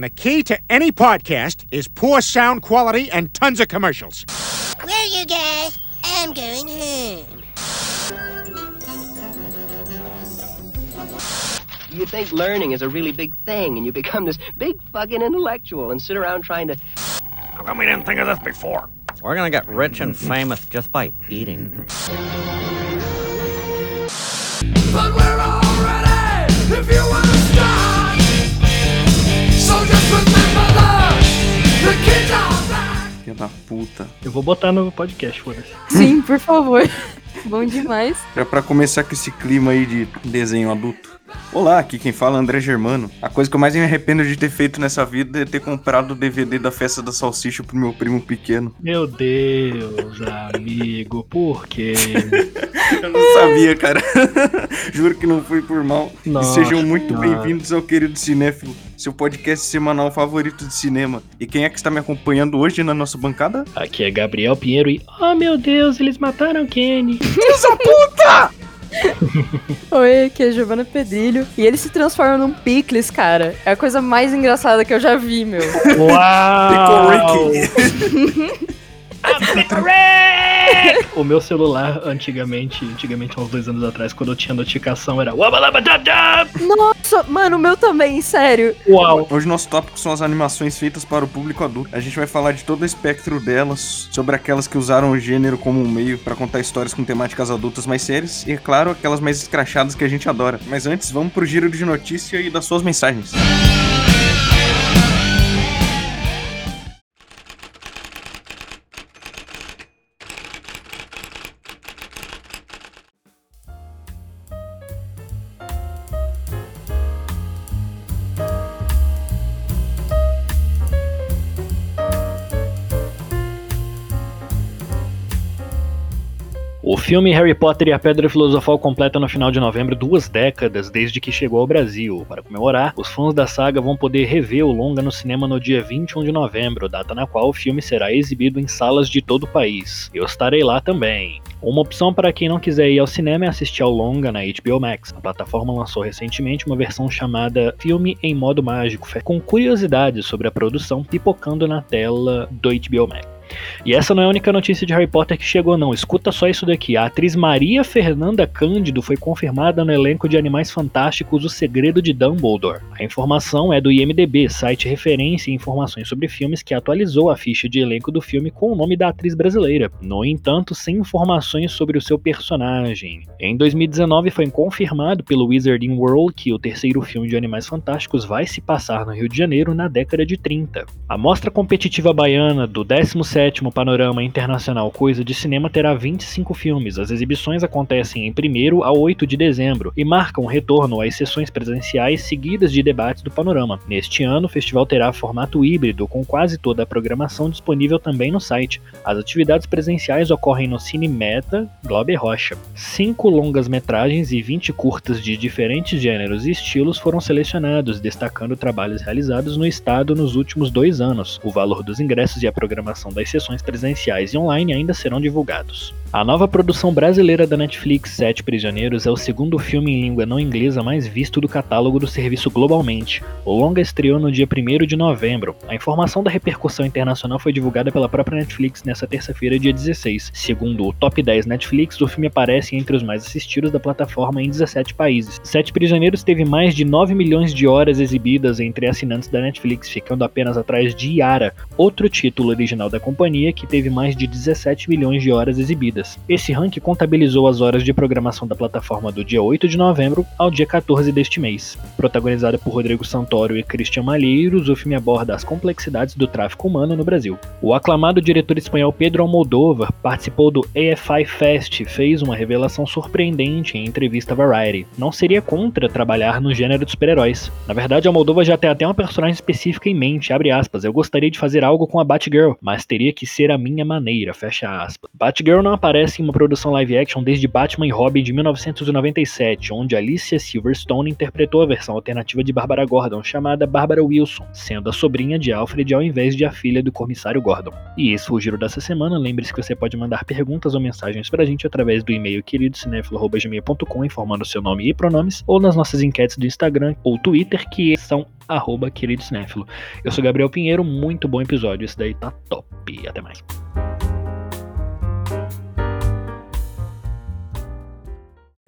And the key to any podcast is poor sound quality and tons of commercials. Well, you guys, I'm going home. You think learning is a really big thing, and you become this big fucking intellectual and sit around trying to. How come we didn't think of this before? We're gonna get rich and famous just by eating. But we're Filha da puta. Eu vou botar no podcast, foda-se. Sim, por favor. Bom demais. Já pra começar com esse clima aí de desenho adulto. Olá, aqui quem fala é André Germano. A coisa que eu mais me arrependo de ter feito nessa vida é ter comprado o DVD da festa da salsicha pro meu primo pequeno. Meu Deus, amigo, por quê? Eu não sabia, cara. Juro que não foi por mal. Nossa, e sejam muito bem-vindos ao Querido Cinéfilo, seu podcast semanal favorito de cinema. E quem é que está me acompanhando hoje na nossa bancada? Aqui é Gabriel Pinheiro e. Oh meu Deus, eles mataram Kenny. Oi, aqui é Giovanna Pedrilho. E ele se transforma num picles, cara. É a coisa mais engraçada que eu já vi, meu. Uau! Rick. o meu celular, antigamente, antigamente, há uns dois anos atrás, quando eu tinha notificação, era! Nossa, mano, o meu também, sério. Uau! Hoje nosso tópico são as animações feitas para o público adulto. A gente vai falar de todo o espectro delas, sobre aquelas que usaram o gênero como um meio para contar histórias com temáticas adultas mais sérias e, é claro, aquelas mais escrachadas que a gente adora. Mas antes, vamos pro giro de notícia e das suas mensagens. O filme Harry Potter e a Pedra Filosofal completa no final de novembro duas décadas desde que chegou ao Brasil. Para comemorar, os fãs da saga vão poder rever o longa no cinema no dia 21 de novembro, data na qual o filme será exibido em salas de todo o país. Eu estarei lá também. Uma opção para quem não quiser ir ao cinema é assistir ao longa na HBO Max. A plataforma lançou recentemente uma versão chamada Filme em Modo Mágico, com curiosidades sobre a produção pipocando na tela do HBO Max. E essa não é a única notícia de Harry Potter que chegou, não. Escuta só isso daqui. A atriz Maria Fernanda Cândido foi confirmada no elenco de Animais Fantásticos O Segredo de Dumbledore. A informação é do IMDB, site referência em informações sobre filmes que atualizou a ficha de elenco do filme com o nome da atriz brasileira. No entanto, sem informações sobre o seu personagem. Em 2019 foi confirmado pelo Wizarding World que o terceiro filme de Animais Fantásticos vai se passar no Rio de Janeiro na década de 30. A mostra competitiva baiana do 17 Panorama Internacional Coisa de Cinema terá 25 filmes. As exibições acontecem em 1 a 8 de dezembro e marcam o retorno às sessões presenciais seguidas de debates do Panorama. Neste ano, o festival terá formato híbrido, com quase toda a programação disponível também no site. As atividades presenciais ocorrem no Cine Meta Glauber Rocha. Cinco longas-metragens e 20 curtas de diferentes gêneros e estilos foram selecionados, destacando trabalhos realizados no estado nos últimos dois anos. O valor dos ingressos e a programação das sessões presenciais e online ainda serão divulgados. A nova produção brasileira da Netflix, Sete Prisioneiros, é o segundo filme em língua não inglesa mais visto do catálogo do serviço globalmente. O longa estreou no dia 1 de novembro. A informação da repercussão internacional foi divulgada pela própria Netflix nesta terça-feira, dia 16. Segundo o Top 10 Netflix, o filme aparece entre os mais assistidos da plataforma em 17 países. Sete Prisioneiros teve mais de 9 milhões de horas exibidas entre assinantes da Netflix, ficando apenas atrás de Yara, outro título original da companhia que teve mais de 17 milhões de horas exibidas. Esse ranking contabilizou as horas de programação da plataforma do dia 8 de novembro ao dia 14 deste mês. Protagonizada por Rodrigo Santoro e Christian Malheiros, o filme aborda as complexidades do tráfico humano no Brasil. O aclamado diretor espanhol Pedro Almodóvar participou do AFI Fest e fez uma revelação surpreendente em entrevista a Variety. Não seria contra trabalhar no gênero de super-heróis. Na verdade, Almodóvar já tem até uma personagem específica em mente, abre aspas, eu gostaria de fazer algo com a Batgirl, mas teria que ser a minha maneira, fecha aspas. Batgirl não aparece aparece em uma produção live action desde Batman e Robin de 1997, onde Alicia Silverstone interpretou a versão alternativa de Barbara Gordon, chamada Barbara Wilson, sendo a sobrinha de Alfred ao invés de a filha do comissário Gordon. E esse foi o giro dessa semana. Lembre-se que você pode mandar perguntas ou mensagens pra gente através do e-mail queridocinéfilo.gmail.com informando seu nome e pronomes, ou nas nossas enquetes do Instagram ou Twitter, que são arroba queridocinéfilo. Eu sou Gabriel Pinheiro, muito bom episódio, esse daí tá top. Até mais.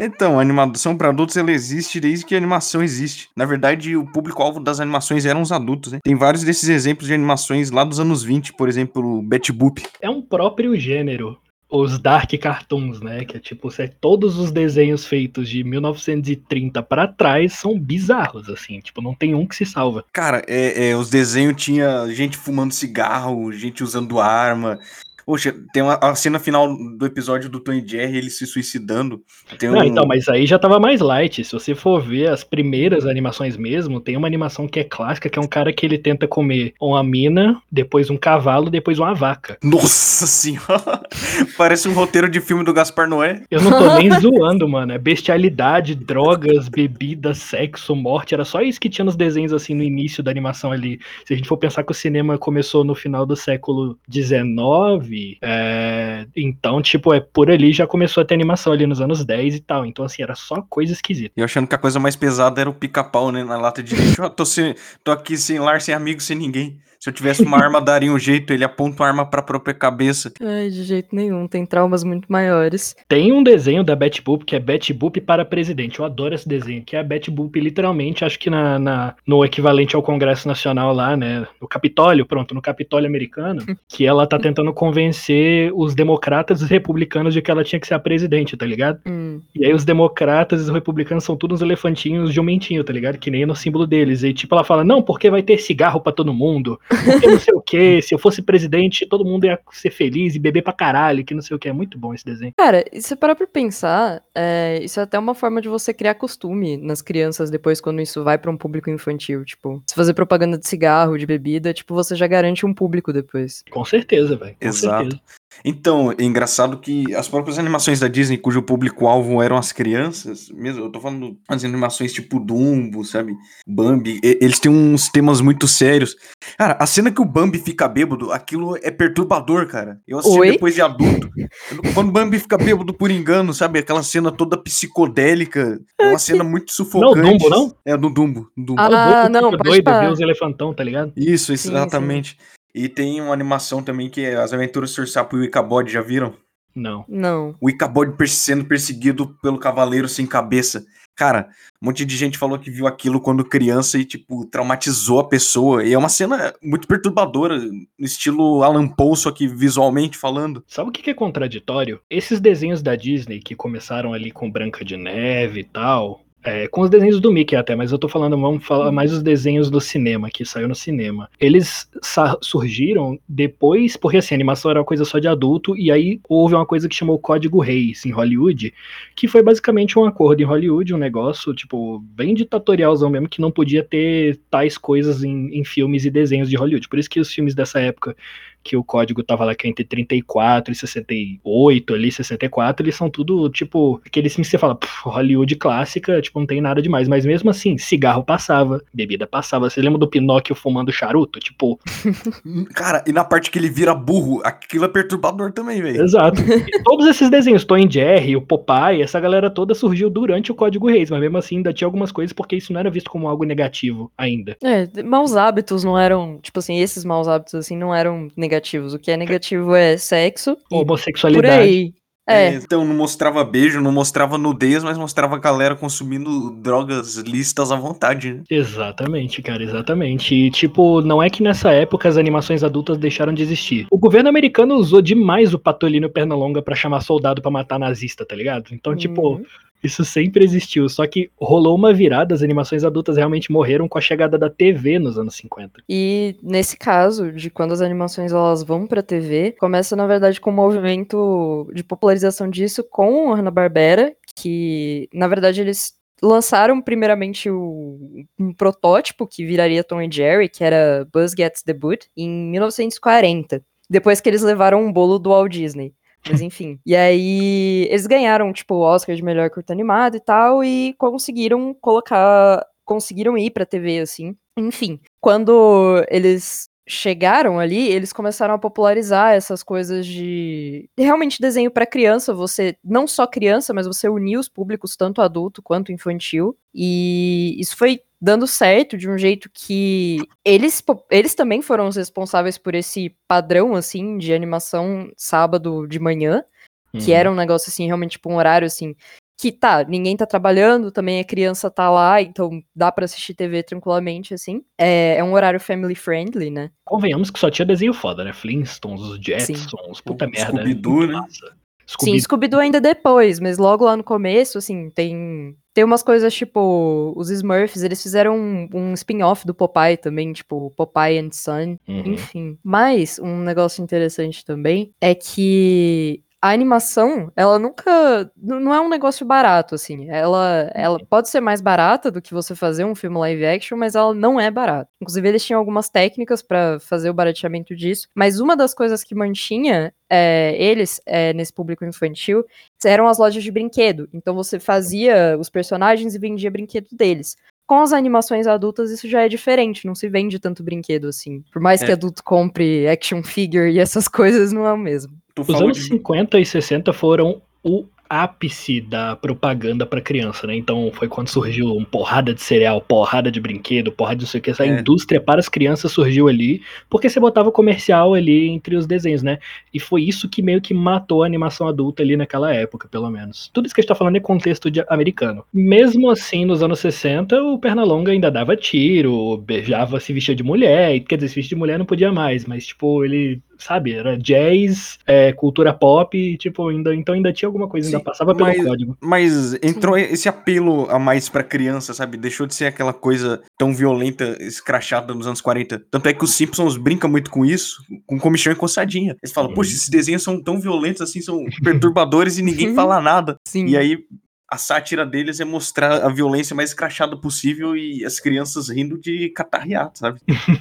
Então, a animação para adultos ela existe desde que a animação existe. Na verdade, o público-alvo das animações eram os adultos, né? Tem vários desses exemplos de animações lá dos anos 20, por exemplo, o Betty Boop. É um próprio gênero. Os Dark Cartoons, né? Que é tipo, cê- todos os desenhos feitos de 1930 pra trás são bizarros, assim. Tipo, não tem um que se salva. Cara, é, é, os desenhos tinha gente fumando cigarro, gente usando arma. Poxa, tem uma, a cena final do episódio do Tom e Jerry, ele se suicidando. Não, um- então, mas aí já tava mais light. Se você for ver as primeiras animações mesmo, tem uma animação que é clássica, que é um cara que ele tenta comer uma mina, depois um cavalo, depois uma vaca. Nossa senhora! Parece um roteiro de filme do Gaspar Noé. Eu não tô nem zoando, mano. É bestialidade, drogas, bebida, sexo, morte. Era só isso que tinha nos desenhos, assim, no início da animação ali. Se a gente for pensar que o cinema começou no final do século XIX, é, então, tipo, é por ali já começou a ter animação ali nos anos 10 e tal. Então, assim, era só coisa esquisita. E eu achando que a coisa mais pesada era o pica-pau, né? Na lata de lixo. Tô, sem, tô aqui sem lar, sem amigo, sem ninguém. Se eu tivesse uma arma, daria um jeito. Ele aponta uma arma pra própria cabeça. Ai, de jeito nenhum. Tem traumas muito maiores. Tem um desenho da Betty Boop que é Betty Boop para presidente. Eu adoro esse desenho, que é a Betty Boop literalmente, acho que na, na- no equivalente ao Congresso Nacional lá, né, no Capitólio, pronto, no Capitólio americano, que ela tá tentando convencer os democratas e os republicanos de que ela tinha que ser a presidente, tá ligado? Hum. E aí os democratas e os republicanos são todos uns elefantinhos jumentinho, tá ligado? Que nem no símbolo deles. E tipo, ela fala, não, porque vai ter cigarro pra todo mundo, porque não sei o que, se eu fosse presidente, todo mundo ia ser feliz e beber pra caralho, que não sei o que. É muito bom esse desenho. Cara, e se você parar pra pensar, é, isso é até uma forma de você criar costume nas crianças depois quando isso vai pra um público infantil. Tipo, se fazer propaganda de cigarro, de bebida, tipo, você já garante um público depois. Com certeza, velho. Com Exato. certeza. Então, é engraçado que as próprias animações da Disney, cujo público-alvo eram as crianças, mesmo, eu tô falando das animações tipo Dumbo, sabe? Bambi, e- eles têm uns temas muito sérios. Cara, a cena que o Bambi fica bêbado, aquilo é perturbador, cara. Eu assisti Oi? depois de adulto. Quando o Bambi fica bêbado por engano, sabe? Aquela cena toda psicodélica. É uma cena muito sufocante. Dumbo, não? É, do Dumbo. do Dumbo. Ah, o Dumbo não, doido, os elefantão, tá ligado? Isso, sim. exatamente. E tem uma animação também que é As Aventuras do Sr. Sapo e o Icabod, já viram? Não. Não. o Icabod sendo perseguido pelo Cavaleiro Sem Cabeça. Cara, um monte de gente falou que viu aquilo quando criança e, tipo, traumatizou a pessoa. E é uma cena muito perturbadora, no estilo Alan Poe, só que visualmente falando. Sabe o que que é contraditório? Esses desenhos da Disney que começaram ali com Branca de Neve e tal. É, com os desenhos do Mickey até, mas eu tô falando, vamos falar mais os desenhos do cinema, que saiu no cinema. Eles surgiram depois, porque assim, a animação era uma coisa só de adulto, e aí houve uma coisa que chamou Código Reis em Hollywood, que foi basicamente um acordo em Hollywood, um negócio, tipo, bem ditatorialzão mesmo, que não podia ter tais coisas em, em filmes e desenhos de Hollywood. Por isso que os filmes dessa época que o código tava lá que é entre 34 e 68 ali, 64, eles são tudo, tipo, aqueles filmes que você fala, "Pff, Hollywood clássica, tipo, não tem nada demais, mas mesmo assim, cigarro passava, bebida passava, você lembra do Pinóquio fumando charuto? Tipo, Cara, e na parte que ele vira burro, aquilo é perturbador também, velho. exato. E todos esses desenhos, Tom e Jerry, o Popeye, essa galera toda surgiu durante o Código Reis, mas mesmo assim ainda tinha algumas coisas porque isso não era visto como algo negativo ainda. É, maus hábitos não eram, tipo assim, esses maus hábitos assim não eram negativos. O que é negativo é sexo e por Homossexualidade. aí. É, Então não mostrava beijo, não mostrava nudez, mas mostrava a galera consumindo drogas listas à vontade, né? Exatamente, cara, exatamente. E, tipo, não é que nessa época as animações adultas deixaram de existir. O governo americano usou demais o Patolino Pernalonga pra chamar soldado pra matar nazista, tá ligado? Então, tipo, Uhum. Isso sempre existiu. Só que rolou uma virada, as animações adultas realmente morreram com a chegada da TV nos anos 50. E nesse caso, de quando as animações elas vão pra TV, começa na verdade com um movimento de popularização disso com a Hanna-Barbera, que na verdade eles lançaram primeiramente o- um protótipo que viraria Tom e Jerry, que era Buzz Gets the Boot, em 1940, depois que eles levaram um bolo do Walt Disney. Mas enfim. E aí, eles ganharam, tipo, o Oscar de melhor curta animado e tal, e conseguiram colocar. Conseguiram ir pra TV, assim. Enfim, quando eles chegaram ali, eles começaram a popularizar essas coisas de realmente desenho para criança, você não só criança, mas você unir os públicos tanto adulto quanto infantil. E isso foi dando certo de um jeito que eles eles também foram os responsáveis por esse padrão assim de animação sábado de manhã, que Uhum. era um negócio assim realmente tipo um horário assim que tá, ninguém tá trabalhando, também a criança tá lá, então dá pra assistir TV tranquilamente, assim. É, é um horário family friendly, né? Convenhamos que só tinha desenho foda, né? Flintstones, os Jetsons, puta O merda. Scooby-Doo, muito né? massa. Sim, Scooby Scooby-Doo ainda depois, mas logo lá no começo, assim, tem tem umas coisas tipo os Smurfs, eles fizeram um, um spin-off do Popeye também, tipo Popeye and Son, Uhum. enfim. Mas um negócio interessante também é que a animação, ela nunca. Não é um negócio barato, assim. Ela, ela pode ser mais barata do que você fazer um filme live action, mas ela não é barata. Inclusive, eles tinham algumas técnicas pra fazer o barateamento disso. Mas uma das coisas que mantinha é, eles é, nesse público infantil eram as lojas de brinquedo. Então você fazia os personagens e vendia brinquedo deles. Com as animações adultas, isso já é diferente, não se vende tanto brinquedo assim. Por mais É. que adulto compre action figure e essas coisas, não é o mesmo. Tu Os anos de... 50 e 60 foram o ápice da propaganda pra criança, né? Então foi quando surgiu uma porrada de cereal, porrada de brinquedo, porrada de não sei o que. Essa É. indústria para as crianças surgiu ali, porque você botava comercial ali entre os desenhos, né? E foi isso que meio que matou a animação adulta ali naquela época, pelo menos. Tudo isso que a gente tá falando é contexto americano. Mesmo assim, nos anos 60, o Pernalonga ainda dava tiro, beijava, se vestia de mulher, e, quer dizer, se vestia de mulher não podia mais, mas tipo, ele, sabe, era jazz, é, cultura pop, e, tipo, ainda, então ainda tinha alguma coisa, ainda Sim, passava pelo mas- código. Mas entrou esse apelo a mais pra criança, sabe? Deixou de ser aquela coisa tão violenta, escrachada nos anos 40. Tanto é que os Simpsons brincam muito com isso, com comichão e coçadinha. Eles falam, poxa, esses desenhos são tão violentos assim, são perturbadores e ninguém fala nada. Sim. E aí a sátira deles é mostrar a violência mais escrachada possível e as crianças rindo de catarreado, sabe?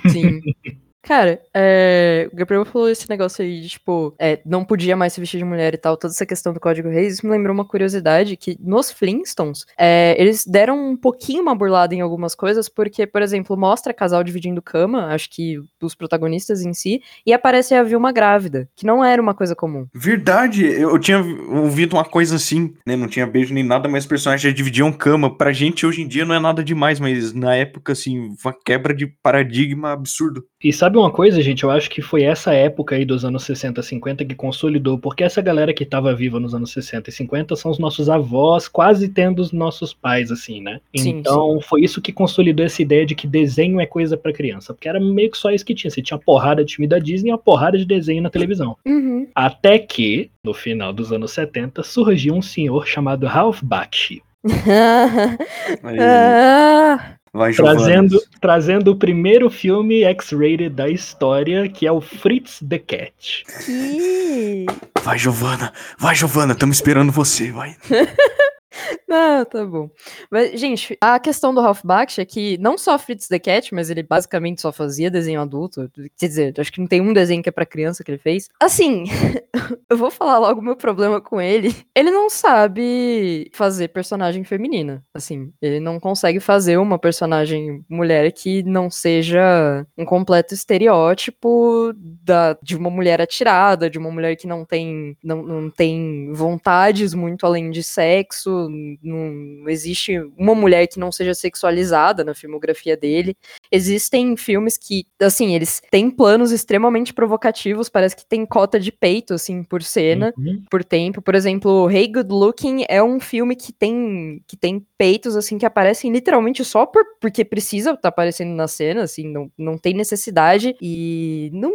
Sim. Cara, é, o Gabriel falou esse negócio aí de, tipo, é, não podia mais se vestir de mulher e tal, toda essa questão do Código Reis, isso me lembrou uma curiosidade que nos Flintstones, é, eles deram um pouquinho uma burlada em algumas coisas, porque, por exemplo, mostra casal dividindo cama, acho que os protagonistas em si, e aparece a Vilma grávida, que não era uma coisa comum. Verdade, eu, eu tinha ouvido uma coisa assim, né? Não tinha beijo nem nada, mas os personagens já dividiam cama. Pra gente hoje em dia não é nada demais, mas na época, assim, uma quebra de paradigma absurdo. E sabe uma coisa, gente? Eu acho que foi essa época aí dos anos 60, 50 que consolidou, porque essa galera que tava viva nos anos 60 e 50 são os nossos avós, quase tendo os nossos pais, assim, né? Sim, então foi isso que consolidou essa ideia de que desenho é coisa pra criança, porque era meio que só isso que tinha. Você tinha uma porrada de filme da Disney e uma porrada de desenho na televisão. Uhum. Até que, no final dos anos 70, surgiu um senhor chamado Ralph Bakshi, ah, vai, trazendo, trazendo o primeiro filme X-rated da história, que é o Fritz the Cat. que... Vai, Giovana. Vai, Giovana. Estamos esperando você, vai. Ah, tá bom. Mas, gente, a questão do Ralph Bakshi é que não só Fritz the Cat, mas ele basicamente só fazia desenho adulto. Quer dizer, acho que não tem um desenho que é pra criança que ele fez. Assim, eu vou falar logo o meu problema com ele. Ele não sabe fazer personagem feminina. Assim, ele não consegue fazer uma personagem mulher que não seja um completo estereótipo da, de uma mulher atirada, de uma mulher que não tem, não, não tem vontades muito além de sexo, não existe uma mulher que não seja sexualizada na filmografia dele. Existem filmes que, assim, eles têm planos extremamente provocativos, parece que tem cota de peito, assim, por cena, Uhum. por tempo. Por exemplo, Hey Good Looking é um filme que tem, que tem peitos, assim, que aparecem literalmente só por, porque precisa estar aparecendo na cena, assim, não, não tem necessidade e não.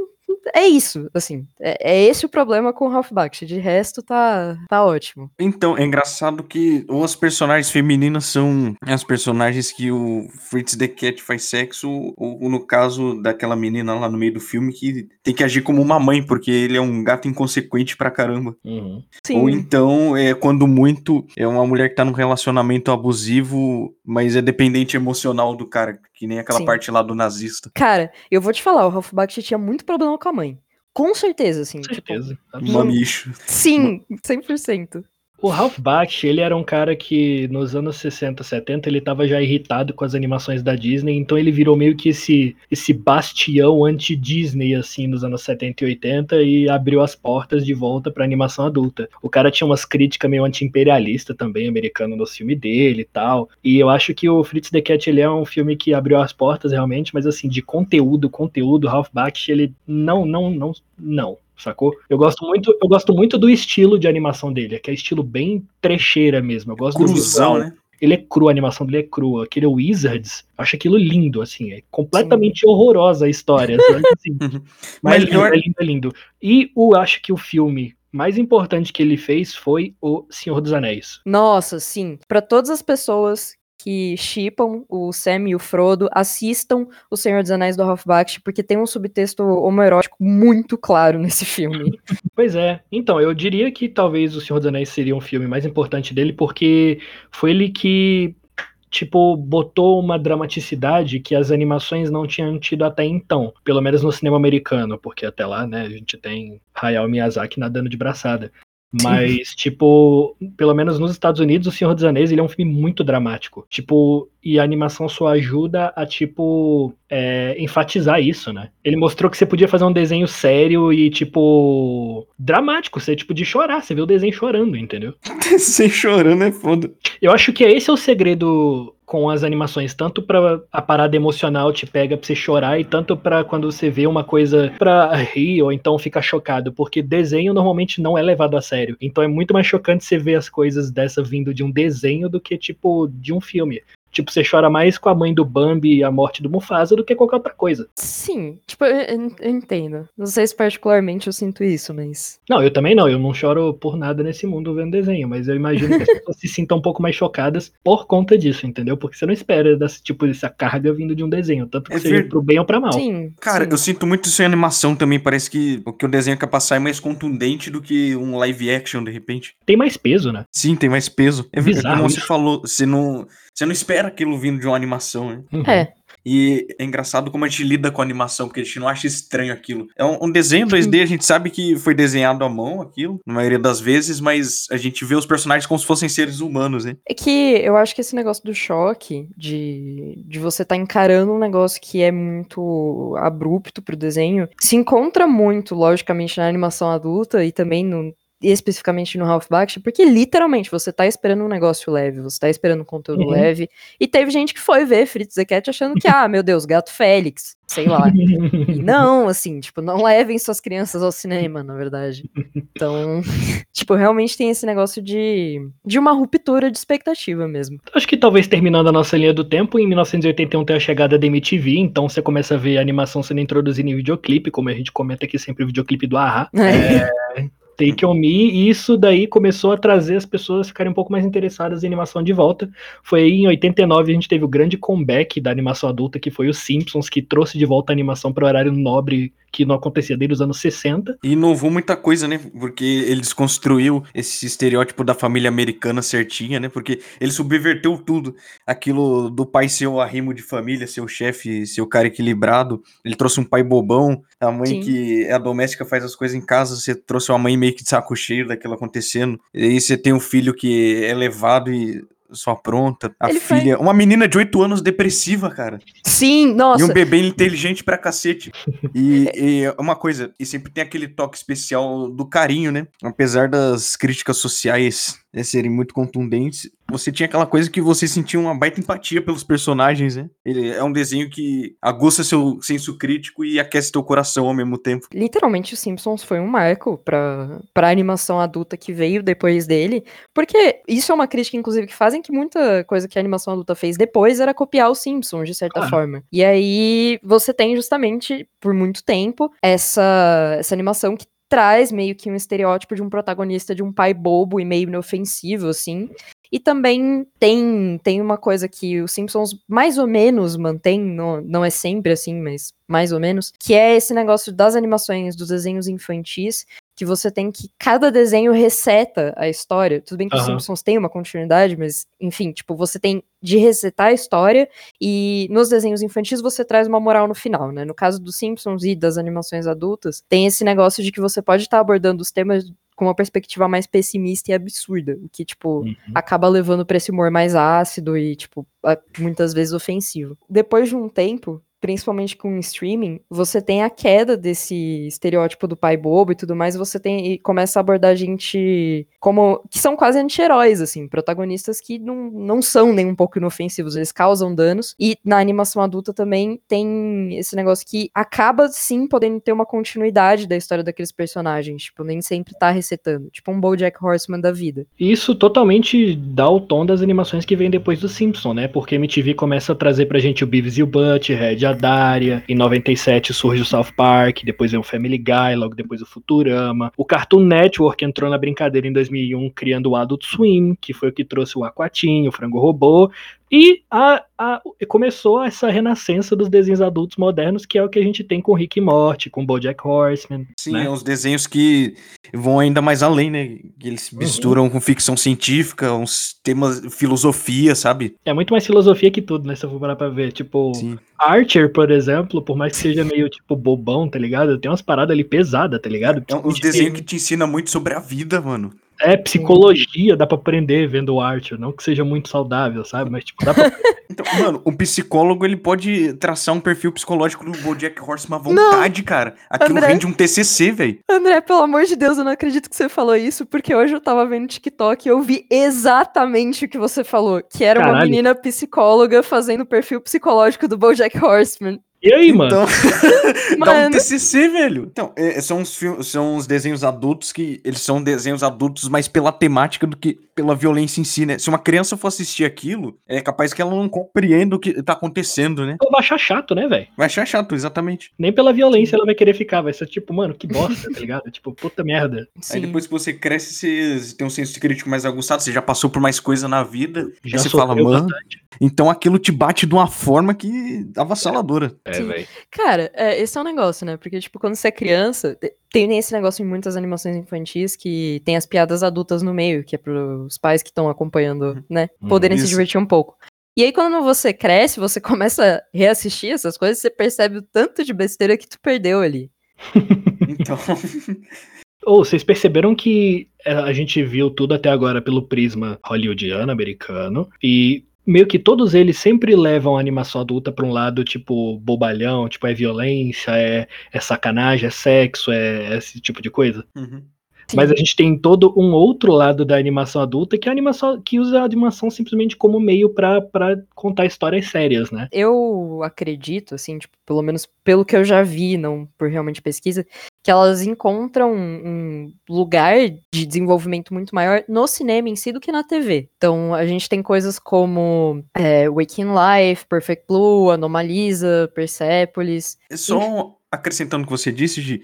É isso, assim. É, é esse o problema com o Ralph Bakshi. De resto, tá, tá ótimo. Então, é engraçado que ou as personagens femininas são as personagens que o Fritz the Cat faz sexo, ou, ou no caso daquela menina lá no meio do filme que tem que agir como uma mãe, porque ele é um gato inconsequente pra caramba. Uhum. Sim. Ou então, é quando muito, é uma mulher que tá num relacionamento abusivo, mas é dependente emocional do cara, que nem aquela Sim. parte lá do nazista. Cara, eu vou te falar, o Ralph Bakshi tinha muito problema com a mãe. Com certeza, assim. Com tipo, certeza. Mamicho. sim, 100%. O Ralph Baksh, ele era um cara que nos anos 60, 70, ele tava já irritado com as animações da Disney, então ele virou meio que esse, esse bastião anti-Disney, assim, nos anos 70 e 80, e abriu as portas de volta pra animação adulta. O cara tinha umas críticas meio anti-imperialista também, americano, no filme dele e tal, e eu acho que o Fritz the Cat, ele é um filme que abriu as portas realmente, mas assim, de conteúdo, conteúdo, Ralph Baksh, ele não, não, não, não sacou? Eu gosto muito, eu gosto muito do estilo de animação dele, que é estilo bem trecheira mesmo. Eu gosto do Cruzão, visual. né? Ele é cru, a animação dele é crua. Aquele Wizards, eu acho aquilo lindo, assim. É completamente horrorosa a história. sabe? Assim, mas Mas é lindo, eu- é lindo, é lindo. E eu acho que o filme mais importante que ele fez foi O Senhor dos Anéis. Nossa, sim. Pra todas as pessoas que chipam o Sam e o Frodo, assistam O Senhor dos Anéis do Bakshi, porque tem um subtexto homoerótico muito claro nesse filme. Pois é. Então, eu diria que talvez O Senhor dos Anéis seria um filme mais importante dele, porque foi ele que, tipo, botou uma dramaticidade que as animações não tinham tido até então. Pelo menos no cinema americano, porque até lá, né, a gente tem Hayao Miyazaki nadando de braçada. Mas, tipo, pelo menos nos Estados Unidos, O Senhor dos Anéis, ele é um filme muito dramático. Tipo, e a animação só ajuda a, tipo, é, enfatizar isso, né? Ele mostrou que você podia fazer um desenho sério e, tipo, dramático. Você, tipo, de chorar. Você vê o desenho chorando, entendeu? Sem chorando é foda. Eu acho que esse é o segredo com as animações, tanto pra a parada emocional te pega pra você chorar e tanto pra quando você vê uma coisa pra rir ou então ficar chocado, porque desenho normalmente não é levado a sério. Então é muito mais chocante você ver as coisas dessa vindo de um desenho do que tipo de um filme. Tipo, você chora mais com a mãe do Bambi e a morte do Mufasa do que qualquer outra coisa. Sim, tipo, eu, eu- eu entendo. Não sei se particularmente eu sinto isso, mas. Não, eu também não, eu não choro por nada nesse mundo vendo desenho, mas eu imagino que as pessoas se sintam um pouco mais chocadas por conta disso, entendeu? Porque você não espera desse tipo dessa carga vindo de um desenho, tanto que É seja ver- pro bem ou pra mal. Sim. Cara, sim. eu sinto muito isso em animação também. Parece que o que o desenho quer passar é mais contundente do que um live action, de repente. Tem mais peso, né? Sim, tem mais peso. É, Bizarro como você falou, você não, você não espera aquilo vindo de uma animação, né? Uhum. É. E é engraçado como a gente lida com a animação, porque a gente não acha estranho aquilo. É um, um desenho 2D, a gente sabe que foi desenhado à mão aquilo, na maioria das vezes, mas a gente vê os personagens como se fossem seres humanos, né? É que eu acho que esse negócio do choque, de, de você estar encarando um negócio que é muito abrupto pro desenho, se encontra muito, logicamente, na animação adulta e também no. Especificamente no Bakshi, porque literalmente você tá esperando um negócio leve, você tá esperando um conteúdo Uhum. leve. E teve gente que foi ver Fritz the Cat achando que, ah, meu Deus, gato Félix, sei lá. E não, assim, tipo, não levem suas crianças ao cinema, na verdade. Então, tipo, realmente tem esse negócio de, de uma ruptura de expectativa mesmo. Acho que talvez terminando a nossa linha do tempo, em 1981 tem a chegada da MTV, então você começa a ver a animação sendo introduzida em videoclipe, como a gente comenta aqui sempre o videoclipe do Ahá. É. Take On Me, e isso daí começou a trazer as pessoas a ficarem um pouco mais interessadas em animação de volta. Foi aí em 89 a gente teve o grande comeback da animação adulta, que foi os Simpsons, que trouxe de volta a animação para o horário nobre que não acontecia desde os anos 60. E inovou muita coisa, né? Porque ele desconstruiu esse estereótipo da família americana certinha, né? Porque ele subverteu tudo. Aquilo do pai ser o arrimo de família, ser o chefe, ser o cara equilibrado. Ele trouxe um pai bobão, a mãe Sim. que é a doméstica, faz as coisas em casa. Você trouxe uma mãe meio que de saco cheio daquilo acontecendo. E aí você tem um filho que é levado e só pronta. A Ele foi- filha, uma menina de 8 anos depressiva, cara. Sim, E nossa. um bebê inteligente pra cacete. E, e uma coisa, e sempre tem aquele toque especial do carinho, né? Apesar das críticas sociais né, serem muito contundentes, você tinha aquela coisa que você sentia uma baita empatia pelos personagens, né? Ele é um desenho que aguça seu senso crítico e aquece teu coração ao mesmo tempo. Literalmente, os Simpsons foi um marco pra, pra animação adulta que veio depois dele. Porque isso é uma crítica, inclusive, que fazem que muita coisa que a animação adulta fez depois era copiar os Simpsons, de certa Claro. forma. E aí você tem justamente, por muito tempo, essa, essa animação que traz meio que um estereótipo de um protagonista de um pai bobo e meio inofensivo, assim. E também tem, tem uma coisa que os Simpsons mais ou menos mantém, não, não é sempre assim, mas mais ou menos, que é esse negócio das animações, dos desenhos infantis, que você tem que cada desenho reseta a história. Tudo bem que os Aham. Simpsons têm uma continuidade, mas enfim, tipo, você tem de resetar a história e nos desenhos infantis você traz uma moral no final, né? No caso dos Simpsons e das animações adultas, tem esse negócio de que você pode estar abordando os temas com uma perspectiva mais pessimista e absurda, o que, tipo, Uhum. acaba levando pra esse humor mais ácido e, tipo, muitas vezes ofensivo. Depois de um tempo, principalmente com streaming, você tem a queda desse estereótipo do pai bobo e tudo mais, você tem e começa a abordar gente como que são quase anti-heróis assim, protagonistas que não, não são nem um pouco inofensivos, eles causam danos. E na animação adulta também tem esse negócio que acaba sim podendo ter uma continuidade da história daqueles personagens, tipo, nem sempre tá resetando, tipo um BoJack Horseman da vida. Isso totalmente dá o tom das animações que vem depois do Simpson, né? Porque a MTV começa a trazer pra gente o Beavis e o Butthead, a Daria, em 97 surge o South Park, depois vem o Family Guy, logo depois o Futurama. O Cartoon Network entrou na brincadeira em 2001 criando o Adult Swim, que foi o que trouxe o Aquatinho, o Frango Robô, e a, a- começou essa renascença dos desenhos adultos modernos, que é o que a gente tem com Rick e Morty, com BoJack Horseman, Sim, né? é uns desenhos que vão ainda mais além, né? Que eles Uhum. misturam com ficção científica, uns temas, filosofia, sabe? É muito mais filosofia que tudo, né? Se eu for parar pra ver. Tipo, Sim. Archer, por exemplo, por mais que seja meio, tipo, bobão, tá ligado? Tem umas paradas ali pesadas, tá ligado? É uns desenhos que te ensina muito sobre a vida, mano. É, psicologia, dá pra aprender vendo o Archer. Não que seja muito saudável, sabe? Mas, tipo, dá pra... Então, mano, um psicólogo, ele pode traçar um perfil psicológico do BoJack Horseman à vontade, cara. Aquilo André. rende um TCC, velho. André, pelo amor de Deus, eu não acredito que você falou isso, porque hoje eu tava vendo TikTok e eu vi exatamente o que você falou, que era uma Caralho. menina psicóloga fazendo o perfil psicológico do BoJack Horseman. E aí, mano? Então, dá um Mano. TCC, velho. Então, é, são, os fil- são os desenhos adultos que eles são desenhos adultos mais pela temática do que pela violência em si, né? Se uma criança for assistir aquilo, é capaz que ela não compreenda o que tá acontecendo, né? Ela vai achar chato, né, velho? Vai achar chato, exatamente. Nem pela violência ela vai querer ficar. Vai ser tipo, mano, que bosta, tá ligado? Tipo, puta merda. Aí depois que você cresce, você tem um senso crítico mais aguçado, você já passou por mais coisa na vida. Já você fala, mano. Então aquilo te bate de uma forma que avassaladora. É, Sim. velho. Cara, é, esse é um negócio, né? Porque, tipo, quando você é criança, te- tem esse negócio em muitas animações infantis que tem as piadas adultas no meio, que é pros pais que estão acompanhando, né? Uhum. Poderem se divertir um pouco. E aí, quando você cresce, você começa a reassistir essas coisas, você percebe o tanto de besteira que tu perdeu ali. Então, Ou vocês perceberam que é, a gente viu tudo até agora pelo prisma hollywoodiano, americano, e meio que todos eles sempre levam a animação adulta pra um lado, tipo, bobalhão, tipo, é violência, é, é sacanagem, é sexo, é esse tipo de coisa. uhum. Mas a gente tem todo um outro lado da animação adulta que é a animação que usa a animação simplesmente como meio pra pra contar histórias sérias, né? Eu acredito, assim, tipo, pelo menos pelo que eu já vi, não por realmente pesquisa, que elas encontram um lugar de desenvolvimento muito maior no cinema em si do que na TV. Então, a gente tem coisas como é, Waking Life, Perfect Blue, Anomalisa, Persepolis. Só acrescentando o que você disse, Gi,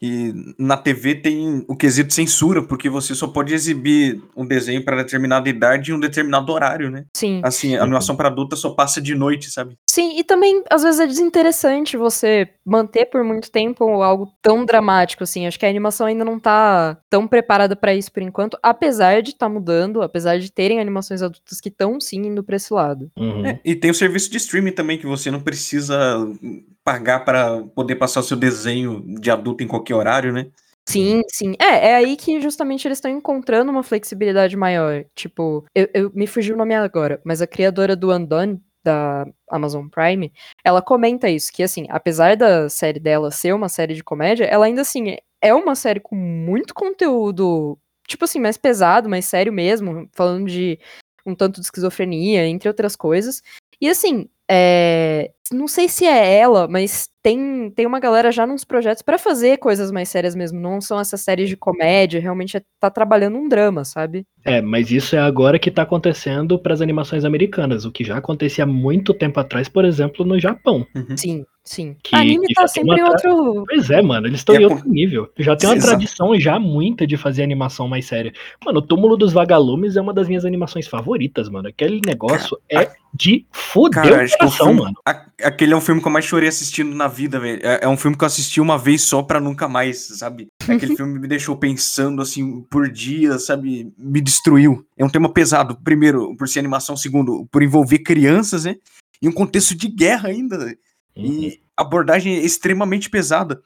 que na TV tem o quesito censura, porque você só pode exibir um desenho para determinada idade e um determinado horário, né? Sim. Assim, a animação para adulta só passa de noite, sabe? Sim, e também, às vezes, é desinteressante você manter por muito tempo algo tão dramático, assim. Acho que a animação ainda não tá tão preparada pra isso por enquanto, apesar de estar mudando, apesar de terem animações adultas que estão sim indo pra esse lado. Uhum. É, e tem o serviço de streaming também, que você não precisa pagar para poder passar o seu desenho de adulto em qualquer horário, né? Sim, sim. É, é aí que justamente eles estão encontrando uma flexibilidade maior. Tipo, eu, eu- me fugiu o nome agora, mas a criadora do Undone, da Amazon Prime, ela comenta isso, que assim, apesar da série dela ser uma série de comédia, ela ainda assim é uma série com muito conteúdo, tipo assim, mais pesado, mais sério mesmo, falando de um tanto de esquizofrenia, entre outras coisas. E assim, é, não sei se é ela, mas tem, tem uma galera já nos projetos pra fazer coisas mais sérias mesmo. Não são essas séries de comédia, realmente é, tá trabalhando um drama, sabe? É, mas isso é agora que tá acontecendo pras animações americanas, o que já acontecia há muito tempo atrás, por exemplo, no Japão. Uhum. Sim, Sim. Que- Anime que tá sempre em uma outro. Pois é, mano, eles estão É em outro nível. Já tem uma Exato. tradição já muita de fazer animação mais séria. Mano, o Túmulo dos Vagalumes é uma das minhas animações favoritas, mano. Aquele negócio é de foder Cara, o acho que o coração, filme, mano. a- aquele é um filme que eu mais chorei assistindo na vida, velho. É, é um filme que eu assisti uma vez só pra nunca mais, sabe? Aquele filme me deixou pensando, assim, por dias, sabe? Me destruiu. É um tema pesado. Primeiro, por ser animação. Segundo, por envolver crianças, né? E um contexto de guerra ainda. Uhum. E abordagem extremamente pesada.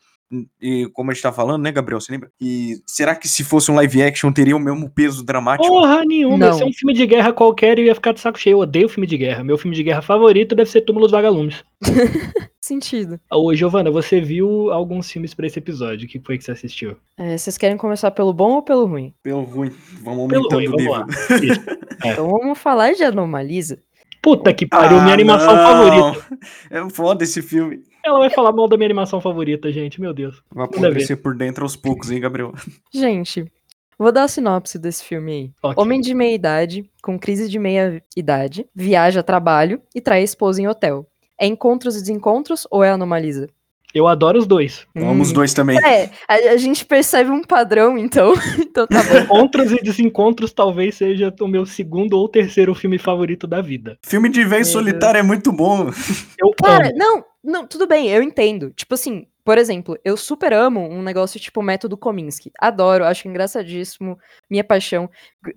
E como a gente tá falando, né, Gabriel? Você lembra? E será que se fosse um live action teria o mesmo peso dramático? Porra nenhuma, Não. ia ser um filme de guerra qualquer e eu ia ficar de saco cheio. Eu odeio filme de guerra. Meu filme de guerra favorito deve ser Túmulo dos Vagalumes. Sentido. Ô, Giovana, você viu alguns filmes pra esse episódio? O que foi que você assistiu? É, vocês querem começar pelo bom ou pelo ruim? Pelo ruim. Vamos Pelo aumentando ruim, o nível. É. Então vamos falar de Anomalisa. Puta que pariu, minha Ah, animação não. favorita. É foda esse filme. Ela vai falar mal da minha animação favorita, gente. Meu Deus. Vai Nada a ver. apodrecer por dentro aos poucos, hein, Gabriel? Gente, vou dar a sinopse desse filme aí. Ok. Homem de meia idade, com crise de meia idade, viaja a trabalho e trai a esposa em hotel. É encontros e desencontros ou é Anomalisa? Eu adoro os dois. Amo os Hum. dois também. É, a, a gente percebe um padrão, então. então tá bom. Encontros e desencontros talvez seja o meu segundo ou terceiro filme favorito da vida. Filme de vez solitário é muito bom. Eu Cara, amo. não, não, tudo bem, eu entendo. Tipo assim, por exemplo, eu super amo um negócio tipo Método Kominsky. Adoro, acho engraçadíssimo, minha paixão.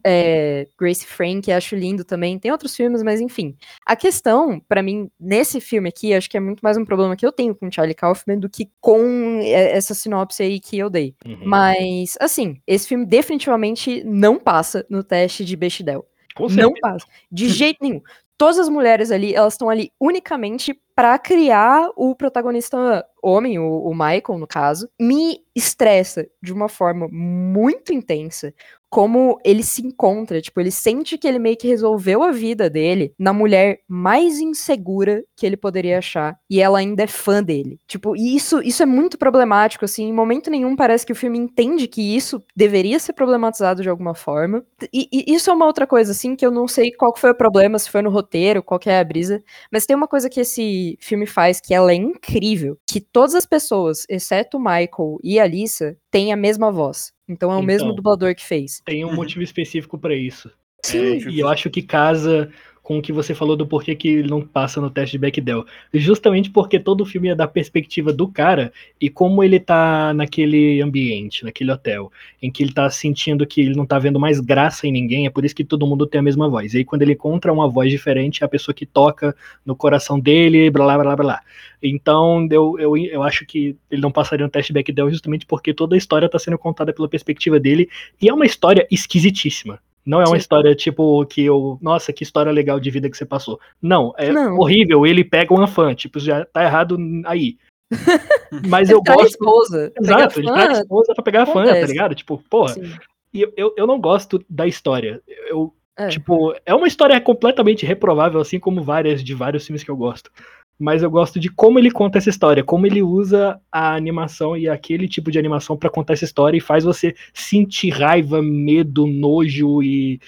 É, Grace Frank, acho lindo também. Tem outros filmes, mas enfim. A questão, pra mim, nesse filme aqui, acho que é muito mais um problema que eu tenho com Charlie Kaufman do que com é, essa sinopse aí que eu dei. Uhum. Mas, assim, esse filme definitivamente não passa no teste de Bechdel. Não passa. De jeito nenhum. Todas as mulheres ali, elas estão ali unicamente pra criar o protagonista homem, o, o Michael, no caso. Me estressa de uma forma muito intensa como ele se encontra. Tipo, ele sente que ele meio que resolveu a vida dele na mulher mais insegura que ele poderia achar. E ela ainda é fã dele. Tipo, e isso, isso é muito problemático, assim. Em momento nenhum parece que o filme entende que isso deveria ser problematizado de alguma forma. E, e isso é uma outra coisa, assim, que eu não sei qual foi o problema, se foi no roteiro, qual que é a brisa. Mas tem uma coisa que esse filme faz que ela é incrível, que todas as pessoas, exceto o Michael e a Lisa, têm a mesma voz. Então é o mesmo Então. dublador que fez. Tem um Uhum. motivo específico pra isso. Sim. É, e eu acho que casa com o que você falou do porquê que ele não passa no teste de Bechdel. Justamente porque todo o filme é da perspectiva do cara e como ele tá naquele ambiente, naquele hotel, em que ele tá sentindo que ele não tá vendo mais graça em ninguém, é por isso que todo mundo tem a mesma voz. E aí quando ele encontra uma voz diferente, é a pessoa que toca no coração dele, blá blá blá blá. Então eu, eu, eu acho que ele não passaria no teste de Bechdel justamente porque toda a história tá sendo contada pela perspectiva dele e é uma história esquisitíssima. Não é uma Sim. história tipo que eu. Nossa, que história legal de vida que você passou. Não, é Não. horrível. Ele pega uma fã, tipo, já tá errado aí. Mas eu gosto. esposa. Exato, ele traz esposa pra pegar a fã, tá ligado? Tipo, porra. sim. E eu, eu, eu não gosto da história. Eu, É. Tipo, é uma história completamente reprovável, assim como várias de vários filmes que eu gosto. Mas eu gosto de como ele conta essa história, como ele usa a animação e aquele tipo de animação pra contar essa história e faz você sentir raiva, medo, nojo e,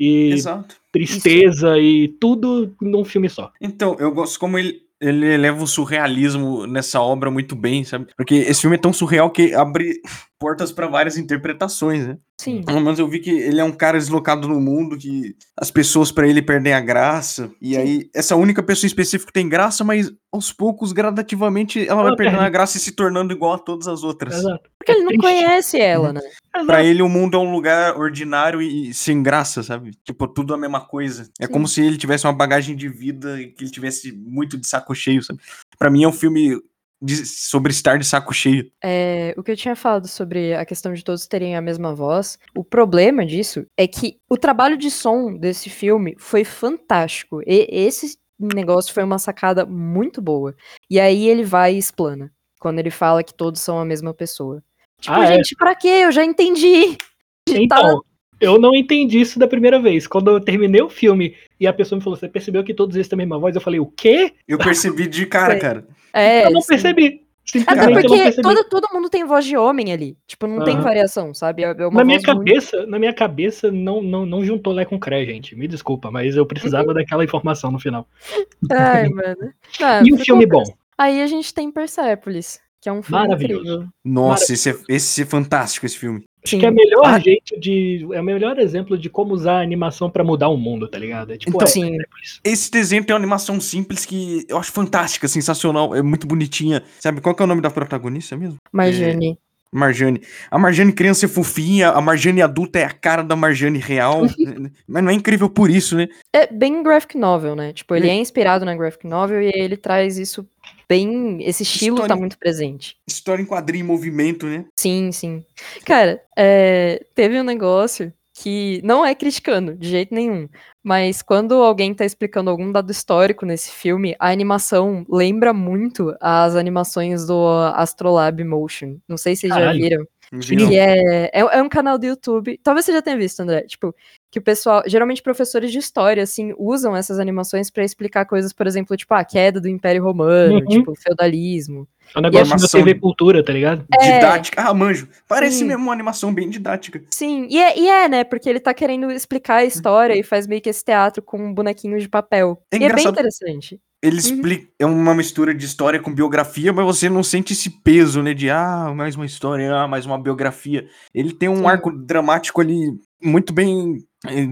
e tristeza e tudo num filme só. Então, eu gosto como ele, ele leva o surrealismo nessa obra muito bem, sabe? Porque esse filme é tão surreal que abre portas pra várias interpretações, né? Sim. Pelo menos eu vi que ele é um cara deslocado no mundo, que as pessoas pra ele perdem a graça. E aí, essa única pessoa em específico tem graça, mas aos poucos, gradativamente, ela vai perdendo perde. a graça e se tornando igual a todas as outras. Exato. Porque ele não triste. conhece ela, né? Pra ele, o mundo é um lugar ordinário e sem graça, sabe? Tipo, tudo a mesma coisa. É Sim. como se ele tivesse uma bagagem de vida e que ele tivesse muito de saco cheio, sabe? Pra mim é um filme de- sobre estar de saco cheio. É, o que eu tinha falado sobre a questão de todos terem a mesma voz, o problema disso é que o trabalho de som desse filme foi fantástico. E esse negócio foi uma sacada muito boa. E aí ele vai e explana, quando ele fala que todos são a mesma pessoa. Tipo, Ah, é? gente, pra quê? Eu já entendi. Então, eu não entendi isso da primeira vez. Quando eu terminei o filme e a pessoa me falou, você percebeu que todos eles têm a mesma voz? Eu falei, o quê? Eu percebi de cara, cara. É, eu não sim. percebi. Até porque todo, todo mundo tem voz de homem ali. Tipo, não tem Aham. variação, sabe? É é uma Na minha voz muito- cabeça, na minha cabeça não, não, não juntou Lé com Cré, gente. Me desculpa, mas eu Uhum. precisava daquela informação no final. Ai, mano. Ah, E um foi filme bom. Aí a gente tem Persepolis, que é um filme Maravilhoso. incrível. Nossa, esse é, esse é fantástico, esse filme. Acho Sim. que é o melhor Ah. jeito de. É o melhor exemplo de como usar a animação pra mudar o mundo, tá ligado? É tipo, Então- é, Sim. é por isso. Esse desenho tem uma animação simples que eu acho fantástica, sensacional, é muito bonitinha. Sabe qual que é o nome da protagonista mesmo? Marjane. Marjane. A Marjane criança é fofinha, a Marjane adulta é a cara da Marjane real. mas não é incrível por isso, né? É bem graphic novel, né? Tipo, ele Hum. é inspirado na graphic novel e aí ele traz isso bem. Esse estilo tá História- muito presente. História em quadrinho em movimento, né? Sim, sim. Cara, é, teve um negócio que não é criticando de jeito nenhum, mas quando alguém tá explicando algum dado histórico nesse filme, a animação lembra muito as animações do Astrolab Motion. Não sei se vocês já Caralho. viram. Vi Que é, é, é um canal do YouTube. Talvez você já tenha visto, André. Tipo, que o pessoal, geralmente professores de história, assim, usam essas animações pra explicar coisas, por exemplo, tipo, a queda do Império Romano, Uhum. tipo, feudalismo. É um negócio da TV Cultura, tá ligado? É. Didática. Ah, manjo. Parece Sim. mesmo uma animação bem didática. Sim, e é, e é, né? Porque ele tá querendo explicar a história e faz meio que esse teatro com bonequinhos de papel. É e é bem interessante. Ele Uhum. explica. É uma mistura de história com biografia, mas você não sente esse peso, né? De ah, mais uma história, ah, mais uma biografia. Ele tem um Sim. arco dramático ali muito bem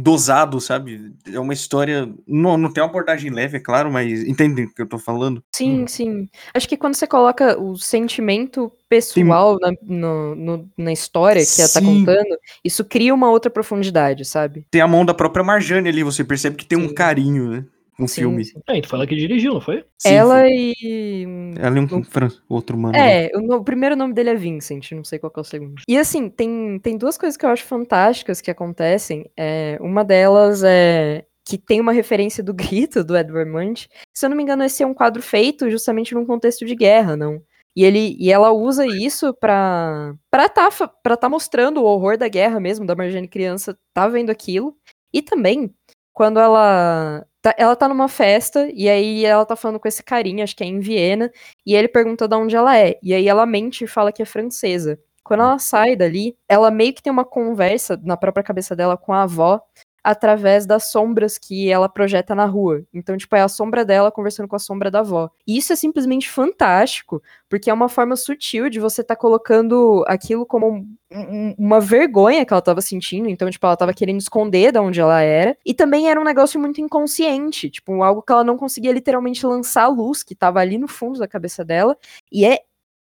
dosado, sabe? É uma história. Não, não tem uma abordagem leve, é claro, mas entende o que eu tô falando? Sim, Uhum. sim. Acho que quando você coloca o sentimento pessoal na, no- no- na história que ela tá Sim. contando, isso cria uma outra profundidade, sabe? Tem a mão da própria Marjane ali, você percebe que tem um Sim. carinho, né? No Sim, filme. sim. É, tu fala que dirigiu, não foi? Sim, Ela foi- e. um- Ela é um, um- fran- outro mano. né? É, o, no- o primeiro nome dele é Vincent, não sei qual que é o segundo. E assim, tem, tem duas coisas que eu acho fantásticas que acontecem. É, uma delas é que tem uma referência do grito do Edward Munch. Se eu não me engano, esse é um quadro feito justamente num contexto de guerra, não? E, ele, e ela usa isso pra, pra, tá, pra tá mostrando o horror da guerra mesmo, da Marjane criança tá vendo aquilo. E também, quando ela tá, ela tá numa festa, e aí ela tá falando com esse carinha, acho que é em Viena, e ele pergunta de onde ela é. E aí ela mente e fala que é francesa. Quando ela sai dali, ela meio que tem uma conversa na própria cabeça dela com a avó através das sombras que ela projeta na rua. Então, tipo, é a sombra dela conversando com a sombra da avó. E isso é simplesmente fantástico, porque é uma forma sutil de você estar colocando aquilo como um- um- uma vergonha que ela tava sentindo. Então, tipo, ela tava querendo esconder de onde ela era. E também era um negócio muito inconsciente, tipo, algo que ela não conseguia literalmente lançar a luz, que tava ali no fundo da cabeça dela. E é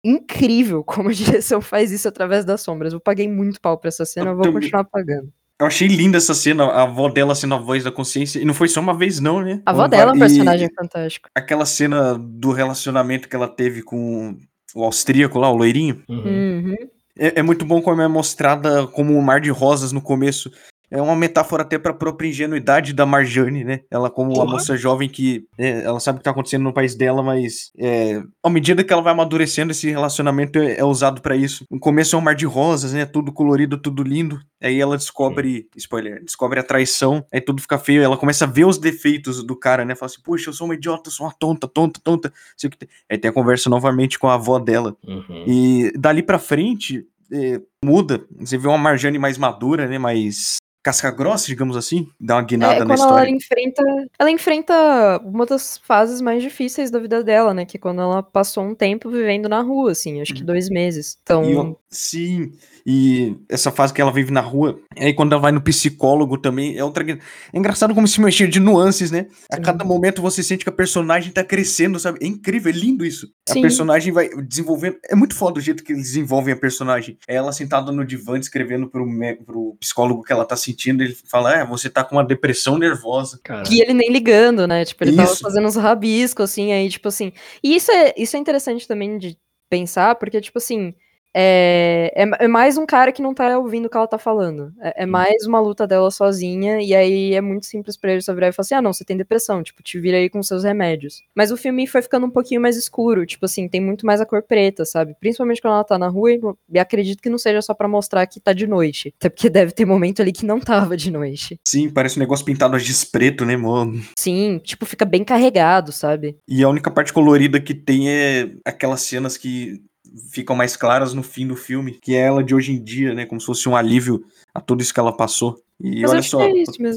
incrível como a direção faz isso através das sombras. Eu paguei muito pau pra essa cena, eu vou continuar pagando. Eu achei linda essa cena, a avó dela sendo a voz da consciência. E não foi só uma vez, não, né? A avó dela é um e personagem fantástico. Aquela cena do relacionamento que ela teve com o austríaco lá, o loirinho. Uhum. Uhum. É, é muito bom como é mostrada como um mar de rosas no começo. É uma metáfora até pra própria ingenuidade da Marjane, né? Ela como uma moça jovem que é, ela sabe o que tá acontecendo no país dela, mas é, à medida que ela vai amadurecendo, esse relacionamento é, é usado pra isso. No começo é um mar de rosas, né? Tudo colorido, tudo lindo. Aí ela descobre, spoiler, descobre a traição, aí tudo fica feio, ela começa a ver os defeitos do cara, né? Fala assim, puxa, eu sou uma idiota, eu sou uma tonta, tonta, tonta. Sei o que tem. Aí tem a conversa novamente com a avó dela. Uhum. E dali pra frente, é, muda. Você vê uma Marjane mais madura, né? Mais casca grossa, digamos assim. Dá uma guinada É, na quando ela história. enfrenta. Ela enfrenta uma das fases mais difíceis da vida dela, né? Que é quando ela passou um tempo vivendo na rua, assim, acho que dois meses. Então. Sim, e essa fase que ela vive na rua, e aí quando ela vai no psicólogo também, é outra. É engraçado como se mexer de nuances, né? A Sim. cada momento você sente que a personagem tá crescendo, sabe? É incrível, é lindo isso. A Sim. personagem vai desenvolvendo. É muito foda o jeito que eles desenvolvem a personagem. É ela sentada no divã escrevendo pro, mé- pro psicólogo que ela tá sentindo, ele fala: É, você tá com uma depressão nervosa. Cara, E ele nem ligando, né? Tipo, ele tava Isso. fazendo uns rabiscos, assim, aí, tipo assim. E isso é, isso é interessante também de pensar, porque, tipo assim. É, é, é mais um cara que não tá ouvindo o que ela tá falando. É, é mais uma luta dela sozinha, e aí é muito simples pra ele só virar e falar assim: ah, não, você tem depressão, tipo, te vira aí com seus remédios. Mas o filme foi ficando um pouquinho mais escuro, tipo assim, tem muito mais a cor preta, sabe? Principalmente quando ela tá na rua, e acredito que não seja só pra mostrar que tá de noite. Até porque deve ter momento ali que não tava de noite. Sim, parece um negócio pintado a giz preto, né, mano? Sim, tipo, fica bem carregado, sabe? E a única parte colorida que tem é aquelas cenas que ficam mais claras no fim do filme, que é ela de hoje em dia, né? Como se fosse um alívio a tudo isso que ela passou. E Mas olha só, é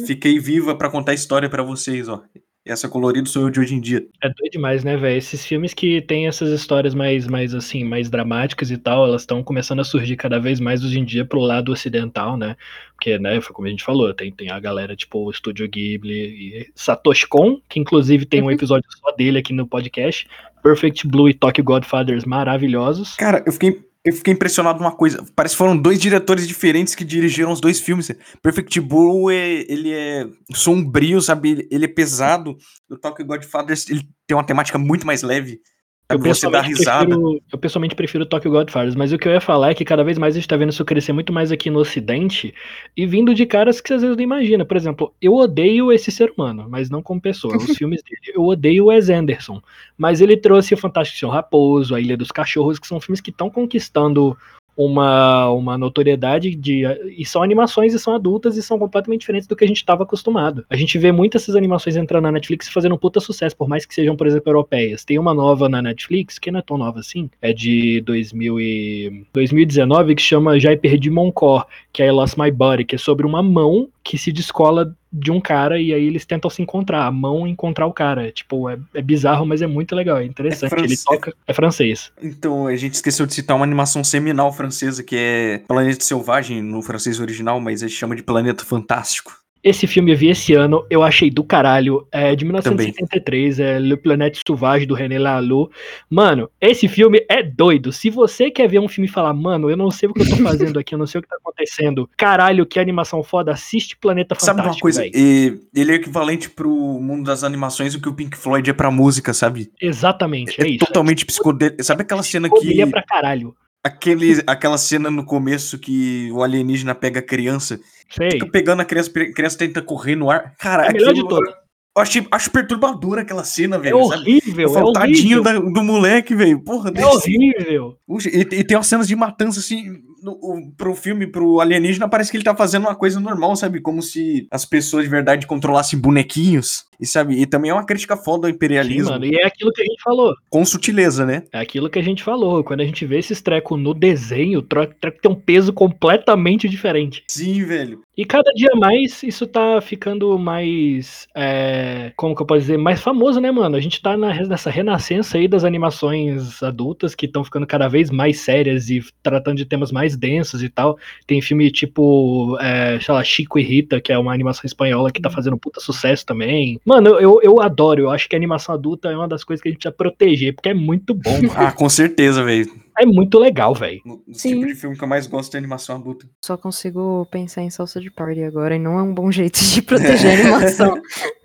fiquei viva pra contar a história pra vocês, ó. Essa colorida sou eu de hoje em dia. É doido demais, né, velho? Esses filmes que tem essas histórias mais, mais assim, mais dramáticas e tal, elas estão começando a surgir cada vez mais hoje em dia pro lado ocidental, né? Porque, né, foi como a gente falou, tem, tem a galera tipo o Estúdio Ghibli e Satoshi Kon, que inclusive tem um episódio só dele aqui no podcast, Perfect Blue e Tokyo Godfathers maravilhosos. Cara, eu fiquei, eu fiquei impressionado uma coisa. Parece que foram dois diretores diferentes que dirigiram os dois filmes. Perfect Blue, é, ele é sombrio, sabe? Ele é pesado. O Tokyo Godfathers, ele tem uma temática muito mais leve. Eu? Você dá pessoalmente, risada. prefiro, eu pessoalmente prefiro Tokyo Godfathers, mas o que eu ia falar é que cada vez mais a gente tá vendo isso crescer muito mais aqui no ocidente e vindo de caras que às vezes não imagina. Por exemplo, eu odeio esse ser humano, mas não como pessoa. Os filmes dele. Eu odeio o Wes Anderson, mas ele trouxe o Fantástico Senhor Raposo, A Ilha dos Cachorros, que são filmes que estão conquistando uma, uma notoriedade de. E são animações e são adultas e são completamente diferentes do que a gente estava acostumado. A gente vê muitas dessas animações entrando na Netflix e fazendo um puta sucesso, por mais que sejam, por exemplo, europeias. Tem uma nova na Netflix, que não é tão nova assim, é de 2000 e... 2019, que chama Já Perdi Moncor, que é I Lost My Body, que é sobre uma mão que se descola de um cara e aí eles tentam se encontrar, a mão encontrar o cara. Tipo, é, é bizarro, mas é muito legal, é interessante. É Ele francês. toca. É francês. Então, a gente esqueceu de citar uma animação seminal francesa que é Planeta Selvagem no francês original, mas a gente chama de Planeta Fantástico. Esse filme eu vi esse ano, eu achei do caralho. É de 1973, é Le Planète Sauvage do René Laloux. Mano, esse filme é doido. Se você quer ver um filme e falar, mano, eu não sei o que eu tô fazendo aqui, eu não sei o que tá acontecendo. Caralho, que animação foda, assiste Planeta Sabe Fantástico. uma coisa? E- ele é equivalente pro mundo das animações o que o Pink Floyd é pra música, sabe? Exatamente, é, É, isso. totalmente psicodélico. Sabe aquela cena Psicodelia que. pra caralho. Aquele, aquela cena no começo que o alienígena pega a criança, Sei. fica pegando a criança, a criança tenta correr no ar. Cara, É melhor de todas. Eu achei, acho perturbadora aquela cena, É velho. sabe? horrível, Eu é horrível. da- do moleque, velho. Porra, É horrível. Puxa, e, e tem umas cenas de matança, assim, no, pro filme, pro alienígena, parece que ele tá fazendo uma coisa normal, sabe? Como se as pessoas de verdade controlassem bonequinhos. E sabe? E também é uma crítica foda ao Sim, imperialismo, mano, e é aquilo que a gente falou. com sutileza, né? É aquilo que a gente falou. Quando a gente vê esses trecos no desenho, o tre- treco tem um peso completamente diferente. Sim, velho. E cada dia mais isso tá ficando mais. é, como que eu posso dizer? Mais famoso, né, mano? A gente tá na, nessa renascença aí das animações adultas que estão ficando cada vez mais sérias e tratando de temas mais densos e tal. Tem filme tipo, é, sei lá, Chico e Rita, que é uma animação espanhola que tá fazendo puta sucesso também. Mano, eu, eu, adoro. Eu acho que a animação adulta é uma das coisas que a gente precisa proteger, porque é muito bom, mano. Ah, com certeza, velho. É muito legal, velho. Os Sim. tipos de filme que eu mais gosto é animação adulta. Só consigo pensar em salsa de party agora e não é um bom jeito de proteger a animação.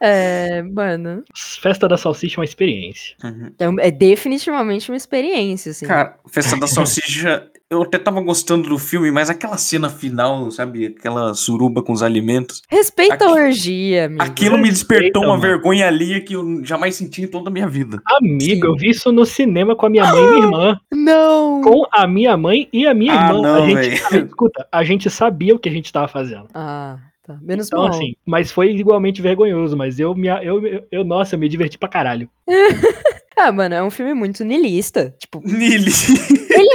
É, mano, Festa da Salsicha é uma experiência. Uhum. é, é definitivamente uma experiência, assim. Cara, Festa da Salsicha, eu até tava gostando do filme, mas aquela cena final, sabe? Aquela suruba com os alimentos. Respeita Aqui- a orgia, amigo. Aquilo me despertou uma mano. vergonha ali que eu jamais senti em toda a minha vida. Amigo, Sim. eu vi isso no cinema com a minha mãe e minha irmã. Não! Com a minha mãe e a minha Ah, irmã. não, a gente, a- escuta, a gente sabia o que a gente tava fazendo. Ah, tá. Menos Então, mal. assim, mas foi igualmente vergonhoso. Mas eu, me, eu, eu, nossa, eu me diverti pra caralho. Ah, mano, é um filme muito niilista. Tipo, Nili. ele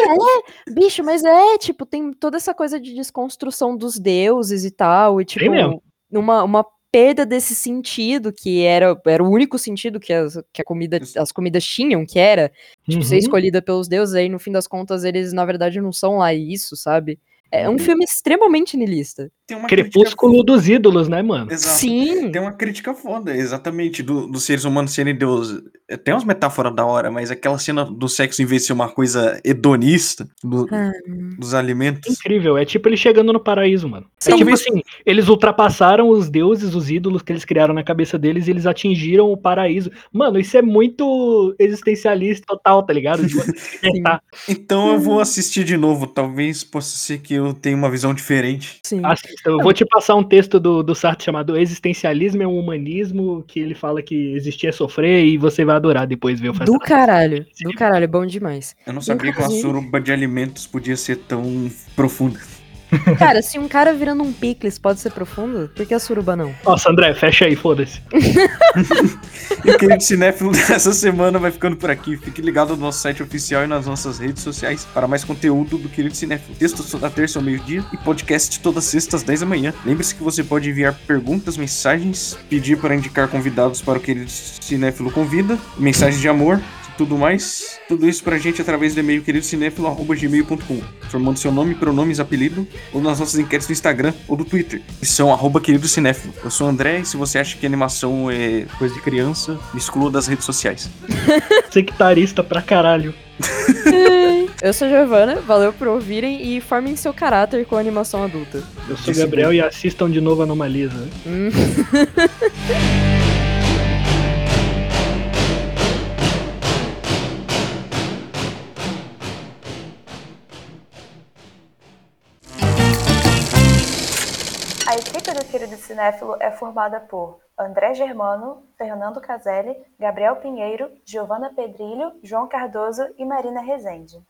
é, bicho, mas é, tipo, tem toda essa coisa de desconstrução dos deuses e tal. E, tipo, mesmo. uma, uma perda desse sentido que era, era o único sentido que as, que a comida, as comidas tinham, que era tipo, ser Uhum. escolhida pelos deuses, aí no fim das contas eles, na verdade, não são lá isso, sabe? É um Uhum. filme extremamente niilista. Tem uma Crepúsculo dos ídolos, né, mano? Exato. Sim! Tem uma crítica foda, exatamente, do- dos seres humanos serem deuses. É, Tem umas metáforas da hora, mas aquela cena do sexo, em vez de ser uma coisa hedonista do- Ah. dos alimentos. Incrível, é tipo ele chegando no paraíso, mano. É Sim. tipo Talvez- assim, eles ultrapassaram os deuses, os ídolos que eles criaram na cabeça deles e eles atingiram o paraíso. Mano, isso é muito existencialista total, tá ligado? Libertar. Então eu vou assistir de novo. Talvez possa ser que eu tenha uma visão diferente. Sim. Assista, eu vou te passar um texto do, do Sartre chamado Existencialismo é um Humanismo, que ele fala que existir é sofrer e você vai adorar depois ver o Do caralho, do caralho, bom demais. Eu não sabia que uma Inclusive- suruba de alimentos podia ser tão profunda. Cara, se um cara virando um picles pode ser profundo, por que a suruba não? Nossa, André, fecha aí, foda-se. E o querido cinéfilo dessa semana vai ficando por aqui. Fique ligado no nosso site oficial e nas nossas redes sociais para mais conteúdo do querido cinéfilo. Textos toda terça ao meio-dia e podcast todas sextas às 10 da manhã. Lembre-se que você pode enviar perguntas, mensagens, pedir para indicar convidados para o querido cinéfilo convida, mensagens de amor tudo mais. Tudo isso pra gente através do e-mail queridocinéfilo.gmail.com Formando seu nome, pronomes, apelido ou nas nossas enquetes do Instagram ou do Twitter. Que são arroba querido cinéfilo. Eu sou o André e se você acha que animação é coisa de criança, me exclua das redes sociais. Sectarista pra caralho. Eu sou a Giovana, valeu por ouvirem e formem seu caráter com a animação adulta. Eu sou o Gabriel e assistam de novo Anomalisa. Hum. A equipe do Querido Cinéfilo é formada por André Germano, Fernando Caselli, Gabriel Pinheiro, Giovana Pedrilho, João Cardoso e Marina Rezende.